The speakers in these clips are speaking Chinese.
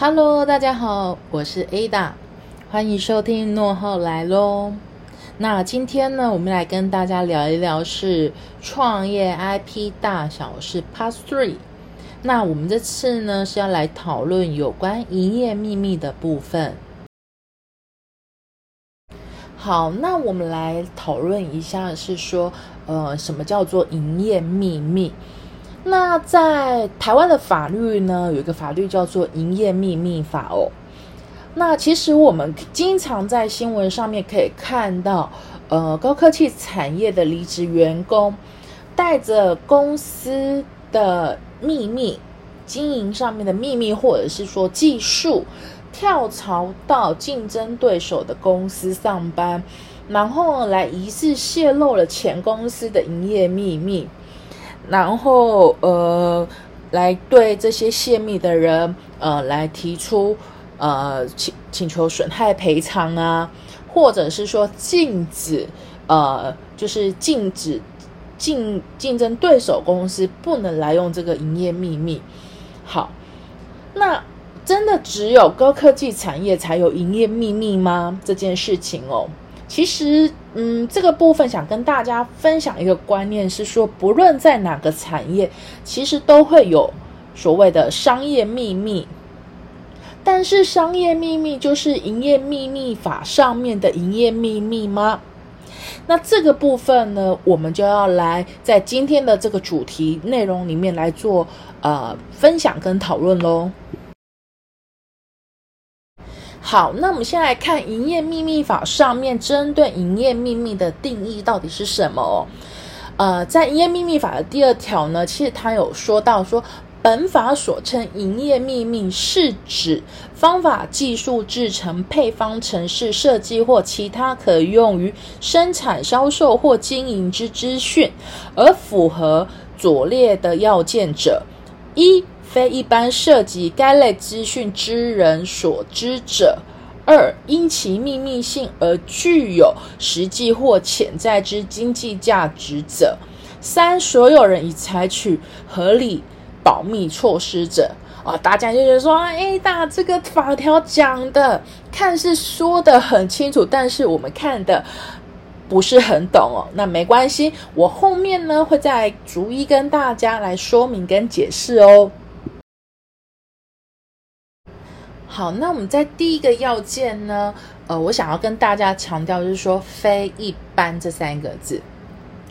Hello，大家好，我是 Ada，欢迎收听诺后来喽。那今天呢，我们来跟大家聊一聊是创业 IP 大小是 Part Three。那我们这次呢是要来讨论有关营业秘密的部分。好，那我们来讨论一下，是说，呃，什么叫做营业秘密？那在台湾的法律呢，有一个法律叫做《营业秘密法》哦。那其实我们经常在新闻上面可以看到，呃，高科技产业的离职员工带着公司的秘密、经营上面的秘密，或者是说技术，跳槽到竞争对手的公司上班，然后来疑似泄露了前公司的营业秘密。然后，呃，来对这些泄密的人，呃，来提出，呃，请请求损害赔偿啊，或者是说禁止，呃，就是禁止竞竞争对手公司不能来用这个营业秘密。好，那真的只有高科技产业才有营业秘密吗？这件事情哦。其实，嗯，这个部分想跟大家分享一个观念，是说，不论在哪个产业，其实都会有所谓的商业秘密。但是，商业秘密就是营业秘密法上面的营业秘密吗？那这个部分呢，我们就要来在今天的这个主题内容里面来做呃分享跟讨论喽。好，那我们先来看《营业秘密法》上面针对营业秘密的定义到底是什么哦。呃，在《营业秘密法》的第二条呢，其实它有说到说，本法所称营业秘密是指方法、技术、制成、配方、程式设计或其他可用于生产、销售或经营之资讯，而符合左列的要件者：一。非一般涉及该类资讯之人所知者；二，因其秘密性而具有实际或潜在之经济价值者；三，所有人已采取合理保密措施者。啊，大家就觉得说，哎，大这个法条讲的看似说的很清楚，但是我们看的不是很懂哦。那没关系，我后面呢会再逐一跟大家来说明跟解释哦。好，那我们在第一个要件呢，呃，我想要跟大家强调就是说“非一般”这三个字。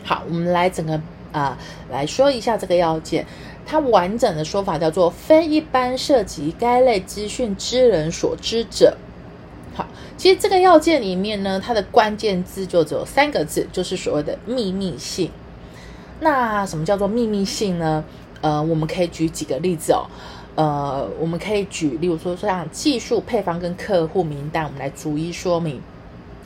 好，我们来整个啊来说一下这个要件，它完整的说法叫做“非一般涉及该类资讯之人所知者”。好，其实这个要件里面呢，它的关键字就只有三个字，就是所谓的秘密性。那什么叫做秘密性呢？呃，我们可以举几个例子哦。呃，我们可以举，例如说像技术配方跟客户名单，我们来逐一说明。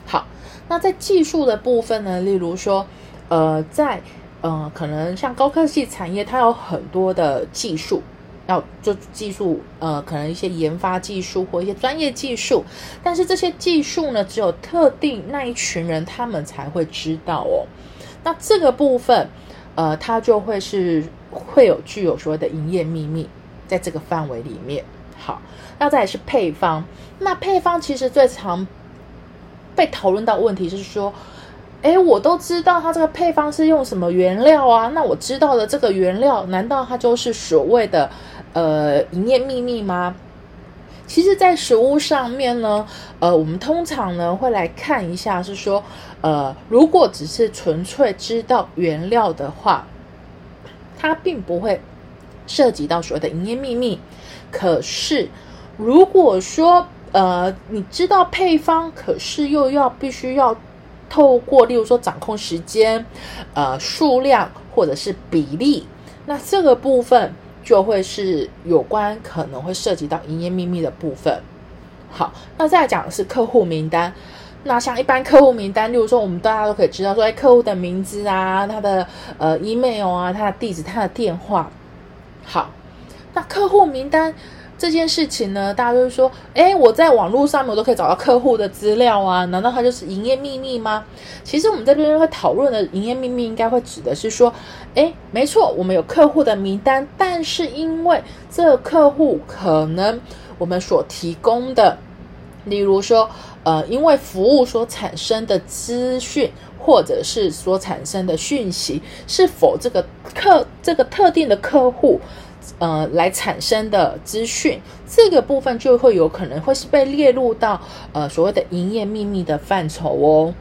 好，那在技术的部分呢，例如说，呃，在呃，可能像高科技产业，它有很多的技术要做技术，呃，可能一些研发技术或一些专业技术，但是这些技术呢，只有特定那一群人他们才会知道哦。那这个部分，呃，它就会是会有具有所谓的营业秘密。在这个范围里面，好，那再来是配方。那配方其实最常被讨论到问题是说，哎，我都知道它这个配方是用什么原料啊？那我知道的这个原料，难道它就是所谓的呃营业秘密吗？其实，在食物上面呢，呃，我们通常呢会来看一下，是说，呃，如果只是纯粹知道原料的话，它并不会。涉及到所谓的营业秘密，可是如果说呃你知道配方，可是又要必须要透过例如说掌控时间、呃数量或者是比例，那这个部分就会是有关可能会涉及到营业秘密的部分。好，那再讲的是客户名单。那像一般客户名单，例如说我们大家都可以知道说，哎，客户的名字啊，他的呃 email 啊，他的地址，他的电话。好，那客户名单这件事情呢，大家都是说，哎，我在网络上面我都可以找到客户的资料啊，难道它就是营业秘密吗？其实我们这边会讨论的营业秘密，应该会指的是说，哎，没错，我们有客户的名单，但是因为这客户可能我们所提供的，例如说，呃，因为服务所产生的资讯，或者是所产生的讯息，是否这个客这个特定的客户，呃，来产生的资讯，这个部分就会有可能会是被列入到呃所谓的营业秘密的范畴哦。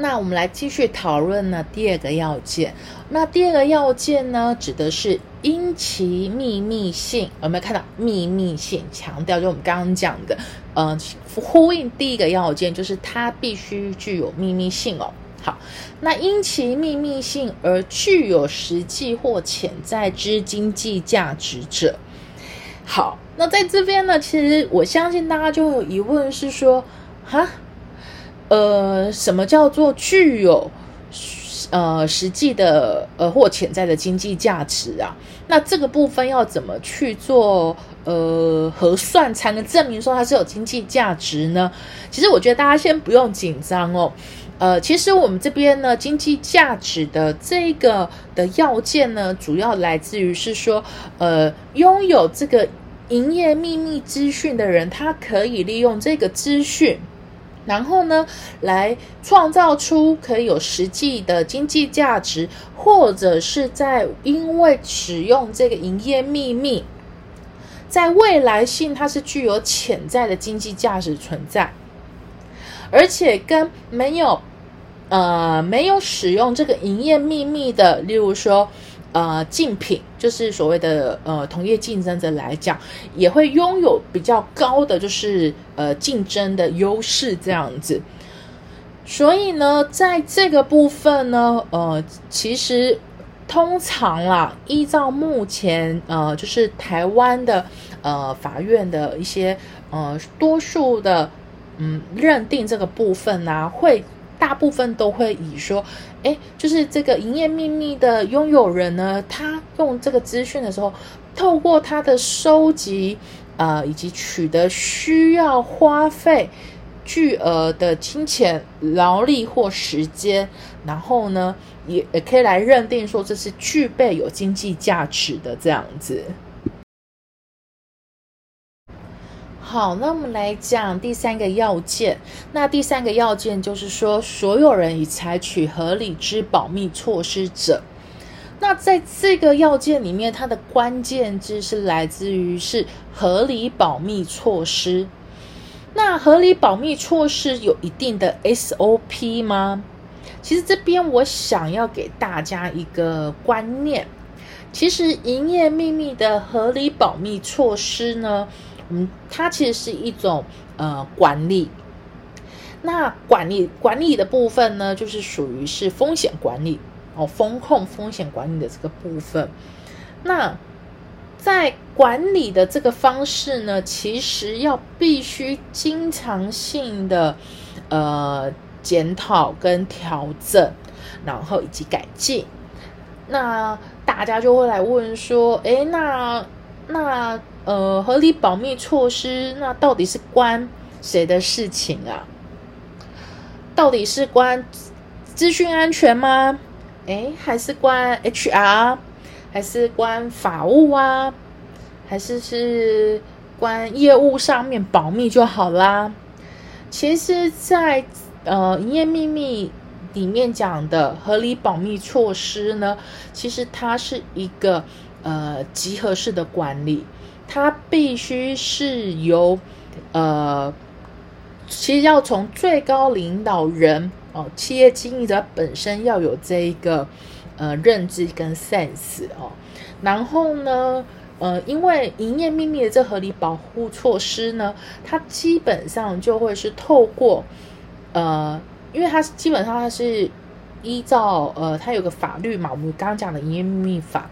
那我们来继续讨论呢，第二个要件。那第二个要件呢，指的是因其秘密性，有没有看到秘密性？强调就我们刚刚讲的，呃，呼应第一个要件，就是它必须具有秘密性哦。好，那因其秘密性而具有实际或潜在之经济价值者，好，那在这边呢，其实我相信大家就有疑问是说，哈？呃，什么叫做具有呃实际的呃或潜在的经济价值啊？那这个部分要怎么去做呃核算，才能证明说它是有经济价值呢？其实我觉得大家先不用紧张哦。呃，其实我们这边呢，经济价值的这个的要件呢，主要来自于是说，呃，拥有这个营业秘密资讯的人，他可以利用这个资讯。然后呢，来创造出可以有实际的经济价值，或者是在因为使用这个营业秘密，在未来性它是具有潜在的经济价值存在，而且跟没有呃没有使用这个营业秘密的，例如说。呃，竞品就是所谓的呃同业竞争者来讲，也会拥有比较高的就是呃竞争的优势这样子。所以呢，在这个部分呢，呃，其实通常啦，依照目前呃就是台湾的呃法院的一些呃多数的嗯认定这个部分呢，会。大部分都会以说，哎，就是这个营业秘密的拥有人呢，他用这个资讯的时候，透过他的收集，呃，以及取得需要花费巨额的金钱、劳力或时间，然后呢，也也可以来认定说这是具备有经济价值的这样子。好，那我们来讲第三个要件。那第三个要件就是说，所有人已采取合理之保密措施者。那在这个要件里面，它的关键字是来自于是合理保密措施。那合理保密措施有一定的 SOP 吗？其实这边我想要给大家一个观念，其实营业秘密的合理保密措施呢。嗯，它其实是一种呃管理。那管理管理的部分呢，就是属于是风险管理哦，风控风险管理的这个部分。那在管理的这个方式呢，其实要必须经常性的呃检讨跟调整，然后以及改进。那大家就会来问说，哎，那那。呃，合理保密措施，那到底是关谁的事情啊？到底是关资讯安全吗？诶，还是关 HR？还是关法务啊？还是是关业务上面保密就好啦？其实，在呃营业秘密里面讲的合理保密措施呢，其实它是一个呃集合式的管理。它必须是由，呃，其实要从最高领导人哦，企业经营者本身要有这一个呃认知跟 sense 哦，然后呢，呃，因为营业秘密的这合理保护措施呢，它基本上就会是透过呃，因为它基本上它是依照呃，它有个法律嘛，我们刚刚讲的营业秘密法。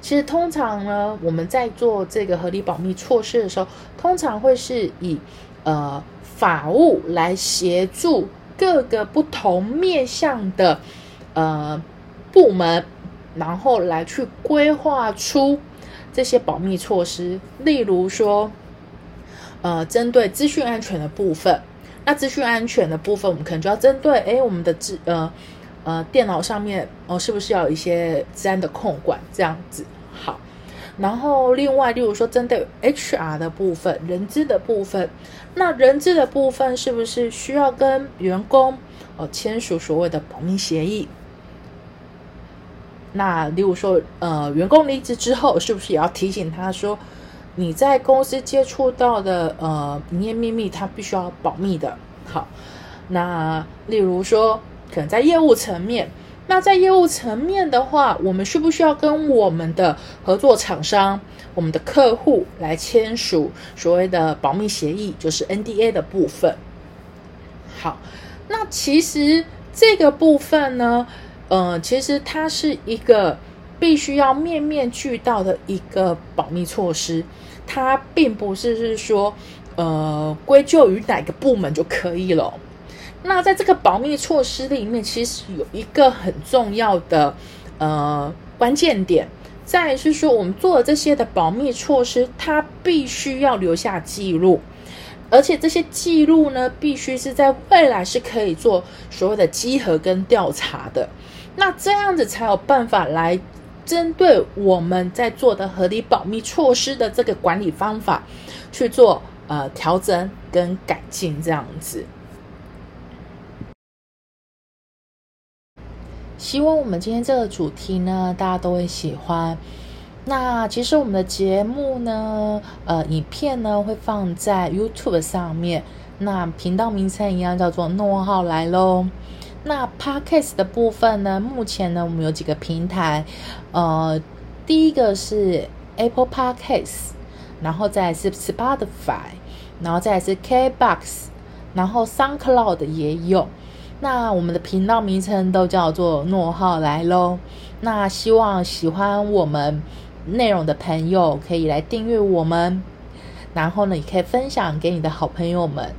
其实通常呢，我们在做这个合理保密措施的时候，通常会是以呃法务来协助各个不同面向的呃部门，然后来去规划出这些保密措施。例如说，呃，针对资讯安全的部分，那资讯安全的部分，我们可能就要针对哎我们的资呃。呃，电脑上面哦，是不是要有一些治安的控管这样子？好，然后另外，例如说针对 HR 的部分，人资的部分，那人资的部分是不是需要跟员工哦签署所谓的保密协议？那例如说，呃，员工离职之后，是不是也要提醒他说，你在公司接触到的呃营业秘密，他必须要保密的。好，那例如说，可能在业务层面，那在业务层面的话，我们需不需要跟我们的合作厂商、我们的客户来签署所谓的保密协议，就是 NDA 的部分？好，那其实这个部分呢？呃，其实它是一个必须要面面俱到的一个保密措施，它并不是是说，呃，归咎于哪个部门就可以了。那在这个保密措施里面，其实有一个很重要的呃关键点，在是说我们做的这些的保密措施，它必须要留下记录，而且这些记录呢，必须是在未来是可以做所谓的稽核跟调查的。那这样子才有办法来针对我们在做的合理保密措施的这个管理方法去做呃调整跟改进，这样子。希望我们今天这个主题呢，大家都会喜欢。那其实我们的节目呢，呃，影片呢会放在 YouTube 上面，那频道名称一样叫做诺号来喽。那 Podcast 的部分呢？目前呢，我们有几个平台，呃，第一个是 Apple Podcast，然后再是 Spotify，然后再是 KBox，然后 SoundCloud 也有。那我们的频道名称都叫做诺浩来喽。那希望喜欢我们内容的朋友可以来订阅我们，然后呢，也可以分享给你的好朋友们。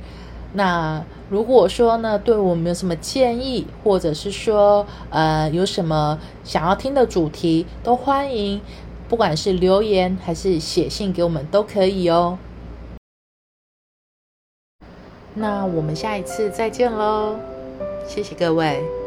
那如果说呢，对我们有什么建议，或者是说，呃，有什么想要听的主题，都欢迎，不管是留言还是写信给我们都可以哦。那我们下一次再见喽，谢谢各位。